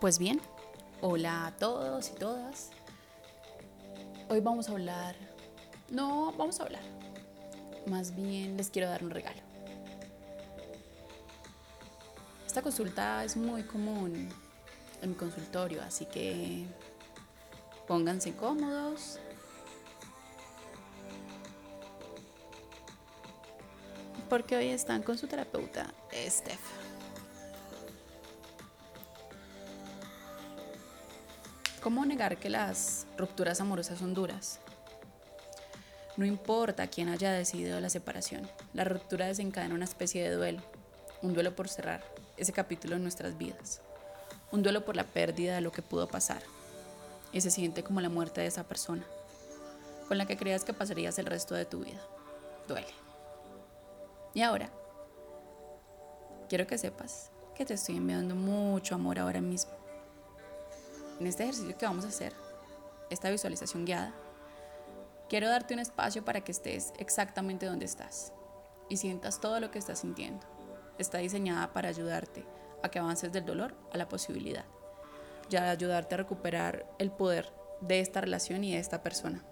Pues bien, hola a todos y todas. Hoy vamos a hablar... No, vamos a hablar. Más bien les quiero dar un regalo. Esta consulta es muy común en mi consultorio, así que pónganse cómodos. Porque hoy están con su terapeuta, Steph. ¿Cómo negar que las rupturas amorosas son duras? No importa quién haya decidido la separación, la ruptura desencadena una especie de duelo, un duelo por cerrar ese capítulo en nuestras vidas, un duelo por la pérdida de lo que pudo pasar, y se siente como la muerte de esa persona, con la que creías que pasarías el resto de tu vida. Duele. Y ahora, quiero que sepas que te estoy enviando mucho amor ahora mismo en este ejercicio que vamos a hacer, esta visualización guiada, quiero darte un espacio para que estés exactamente donde estás y sientas todo lo que estás sintiendo. Está diseñada para ayudarte a que avances del dolor a la posibilidad, ya ayudarte a recuperar el poder de esta relación y de esta persona.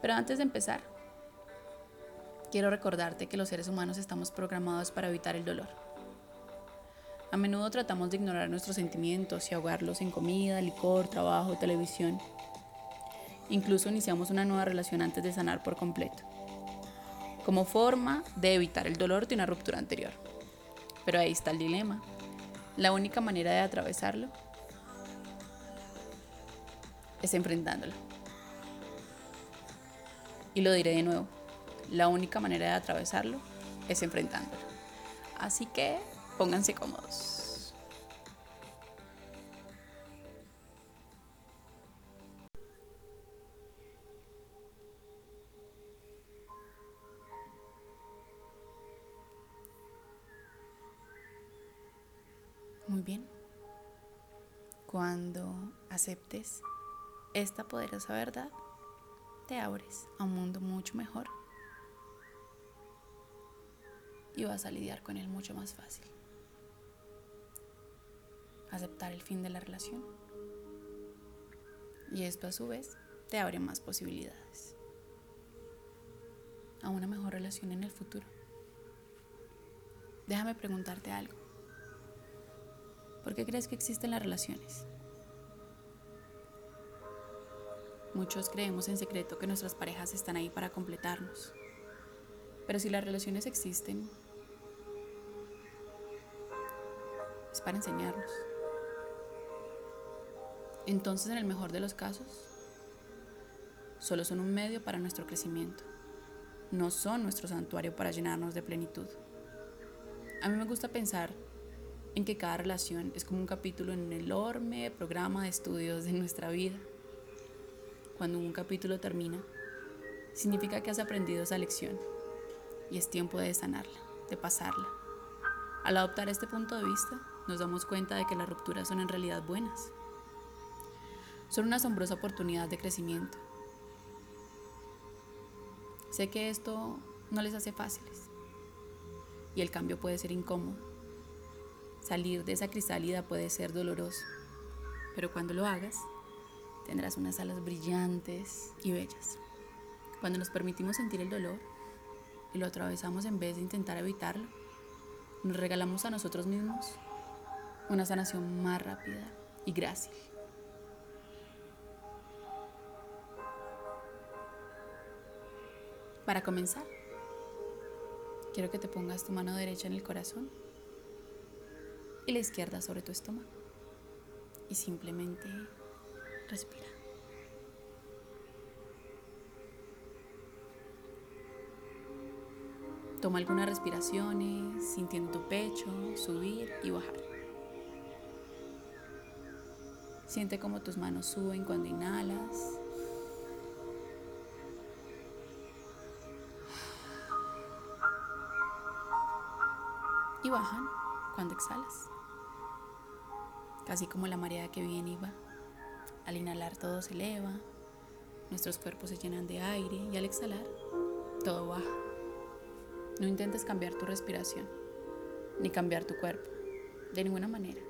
Pero antes de empezar, quiero recordarte que los seres humanos estamos programados para evitar el dolor a menudo tratamos de ignorar nuestros sentimientos y ahogarlos en comida, licor, trabajo, televisión. Incluso iniciamos una nueva relación antes de sanar por completo, como forma de evitar el dolor de una ruptura anterior. Pero ahí está el dilema. La única manera de atravesarlo es enfrentándolo. Y lo diré de nuevo, la única manera de atravesarlo es enfrentándolo. Así que Pónganse cómodos. Muy bien. Cuando aceptes esta poderosa verdad, te abres a un mundo mucho mejor y vas a lidiar con él mucho más fácil aceptar el fin de la relación. Y esto a su vez te abre más posibilidades a una mejor relación en el futuro. Déjame preguntarte algo. ¿Por qué crees que existen las relaciones? Muchos creemos en secreto que nuestras parejas están ahí para completarnos. Pero si las relaciones existen, es para enseñarnos. Entonces, en el mejor de los casos, solo son un medio para nuestro crecimiento. No son nuestro santuario para llenarnos de plenitud. A mí me gusta pensar en que cada relación es como un capítulo en el enorme programa de estudios de nuestra vida. Cuando un capítulo termina, significa que has aprendido esa lección y es tiempo de sanarla, de pasarla. Al adoptar este punto de vista, nos damos cuenta de que las rupturas son en realidad buenas son una asombrosa oportunidad de crecimiento. Sé que esto no les hace fáciles y el cambio puede ser incómodo. Salir de esa crisálida puede ser doloroso, pero cuando lo hagas, tendrás unas alas brillantes y bellas. Cuando nos permitimos sentir el dolor y lo atravesamos en vez de intentar evitarlo, nos regalamos a nosotros mismos una sanación más rápida y grácil. Para comenzar, quiero que te pongas tu mano derecha en el corazón y la izquierda sobre tu estómago. Y simplemente respira. Toma algunas respiraciones, sintiendo tu pecho subir y bajar. Siente cómo tus manos suben cuando inhalas y bajan cuando exhalas. Casi como la marea que viene y va. Al inhalar todo se eleva, nuestros cuerpos se llenan de aire y al exhalar todo baja. No intentes cambiar tu respiración ni cambiar tu cuerpo, de ninguna manera.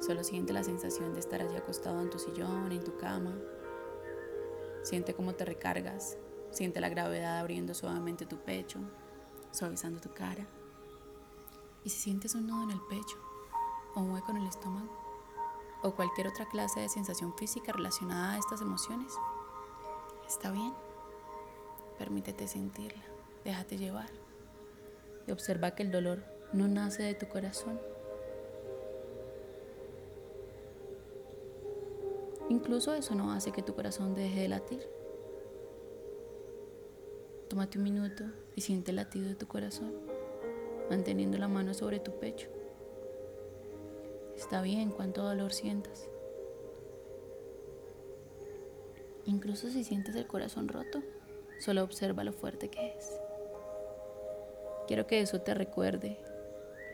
Solo siente la sensación de estar allí acostado en tu sillón, en tu cama. Siente cómo te recargas. Siente la gravedad abriendo suavemente tu pecho, suavizando tu cara. Y si sientes un nudo en el pecho, o un hueco en el estómago, o cualquier otra clase de sensación física relacionada a estas emociones, está bien. Permítete sentirla, déjate llevar y observa que el dolor no nace de tu corazón. Incluso eso no hace que tu corazón deje de latir. Tómate un minuto y siente el latido de tu corazón, manteniendo la mano sobre tu pecho. Está bien cuánto dolor sientas. Incluso si sientes el corazón roto, solo observa lo fuerte que es. Quiero que eso te recuerde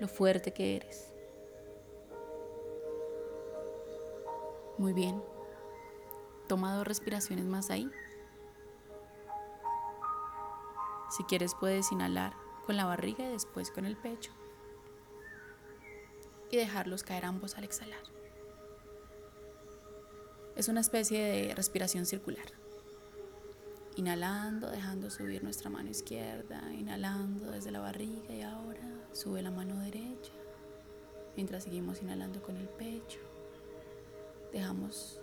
lo fuerte que eres. Muy bien. Toma dos respiraciones más ahí. Si quieres puedes inhalar con la barriga y después con el pecho. Y dejarlos caer ambos al exhalar. Es una especie de respiración circular. Inhalando, dejando subir nuestra mano izquierda, inhalando desde la barriga y ahora sube la mano derecha. Mientras seguimos inhalando con el pecho, dejamos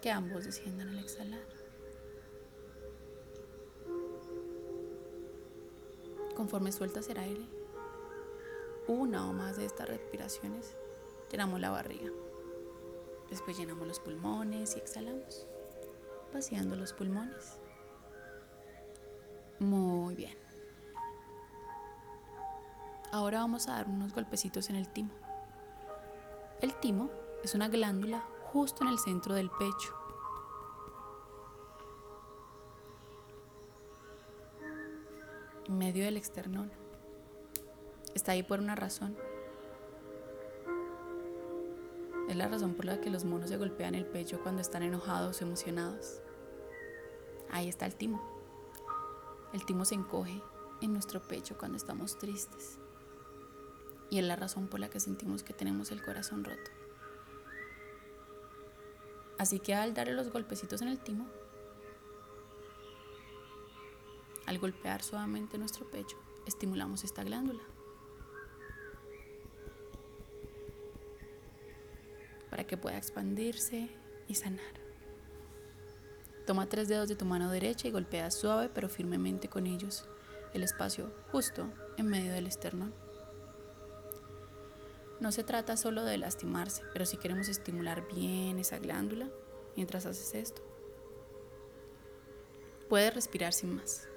que ambos desciendan al exhalar. Conforme sueltas el aire, una o más de estas respiraciones, llenamos la barriga. Después llenamos los pulmones y exhalamos, vaciando los pulmones. Muy bien. Ahora vamos a dar unos golpecitos en el timo. El timo es una glándula justo en el centro del pecho. En medio del externón. Está ahí por una razón. Es la razón por la que los monos se golpean el pecho cuando están enojados o emocionados. Ahí está el timo. El timo se encoge en nuestro pecho cuando estamos tristes. Y es la razón por la que sentimos que tenemos el corazón roto. Así que al darle los golpecitos en el timo, al golpear suavemente nuestro pecho, estimulamos esta glándula. Para que pueda expandirse y sanar. Toma tres dedos de tu mano derecha y golpea suave pero firmemente con ellos el espacio justo en medio del esternón. No se trata solo de lastimarse, pero si queremos estimular bien esa glándula mientras haces esto. Puedes respirar sin más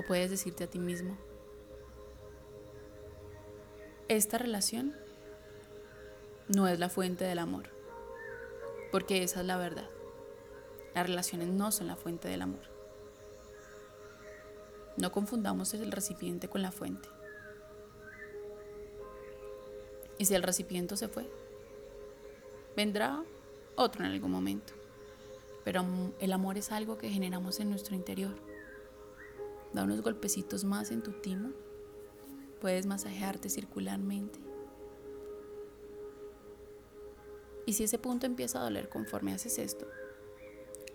o puedes decirte a ti mismo, esta relación no es la fuente del amor, porque esa es la verdad. Las relaciones no son la fuente del amor. No confundamos el recipiente con la fuente. Y si el recipiente se fue, vendrá otro en algún momento. Pero el amor es algo que generamos en nuestro interior. Da unos golpecitos más en tu timo. Puedes masajearte circularmente. Y si ese punto empieza a doler conforme haces esto,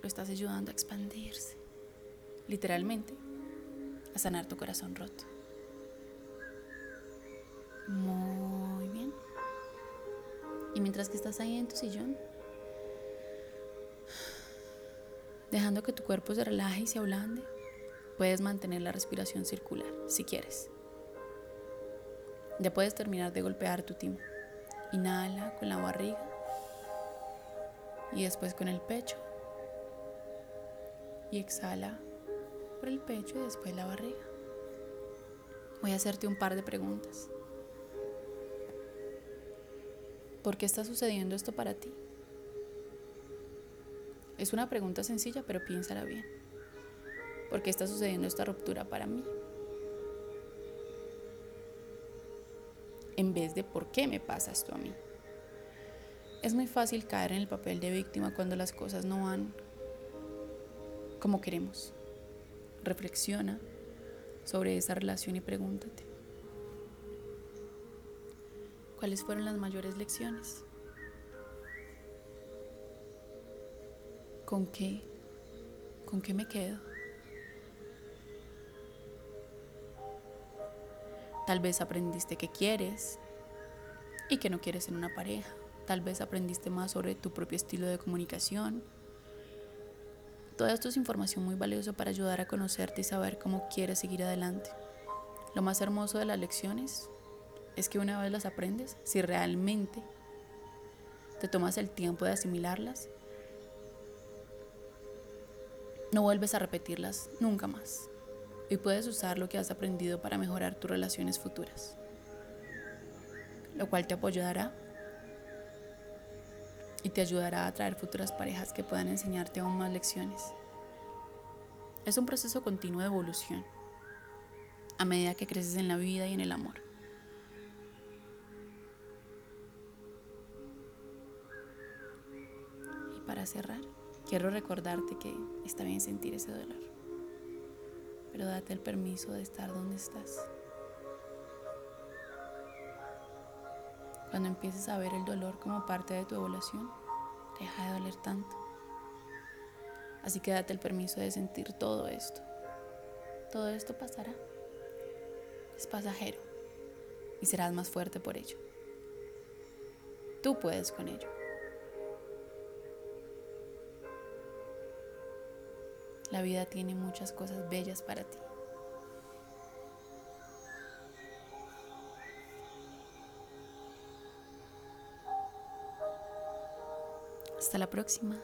lo estás ayudando a expandirse. Literalmente, a sanar tu corazón roto. Muy bien. Y mientras que estás ahí en tu sillón, dejando que tu cuerpo se relaje y se ablande, puedes mantener la respiración circular, si quieres. Ya puedes terminar de golpear tu timo. Inhala con la barriga y después con el pecho. Y exhala por el pecho y después la barriga. Voy a hacerte un par de preguntas. ¿Por qué está sucediendo esto para ti? Es una pregunta sencilla, pero piénsala bien. ¿Por qué está sucediendo esta ruptura para mí? En vez de ¿por qué me pasa esto a mí? Es muy fácil caer en el papel de víctima cuando las cosas no van como queremos. Reflexiona sobre esa relación y pregúntate. ¿Cuáles fueron las mayores lecciones? ¿Con qué? ¿Con qué me quedo? Tal vez aprendiste que quieres y que no quieres en una pareja. Tal vez aprendiste más sobre tu propio estilo de comunicación. Todo esto es información muy valiosa para ayudar a conocerte y saber cómo quieres seguir adelante. Lo más hermoso de las lecciones es que una vez las aprendes, si realmente te tomas el tiempo de asimilarlas, no vuelves a repetirlas nunca más y puedes usar lo que has aprendido para mejorar tus relaciones futuras, lo cual te apoyará y te ayudará a atraer futuras parejas que puedan enseñarte aún más lecciones. Es un proceso continuo de evolución a medida que creces en la vida y en el amor. Y para cerrar, quiero recordarte que está bien sentir ese dolor pero date el permiso de estar donde estás. Cuando empieces a ver el dolor como parte de tu evolución, deja de doler tanto. Así que date el permiso de sentir todo esto. Todo esto pasará. Es pasajero y serás más fuerte por ello. Tú puedes con ello. La vida tiene muchas cosas bellas para ti. Hasta la próxima.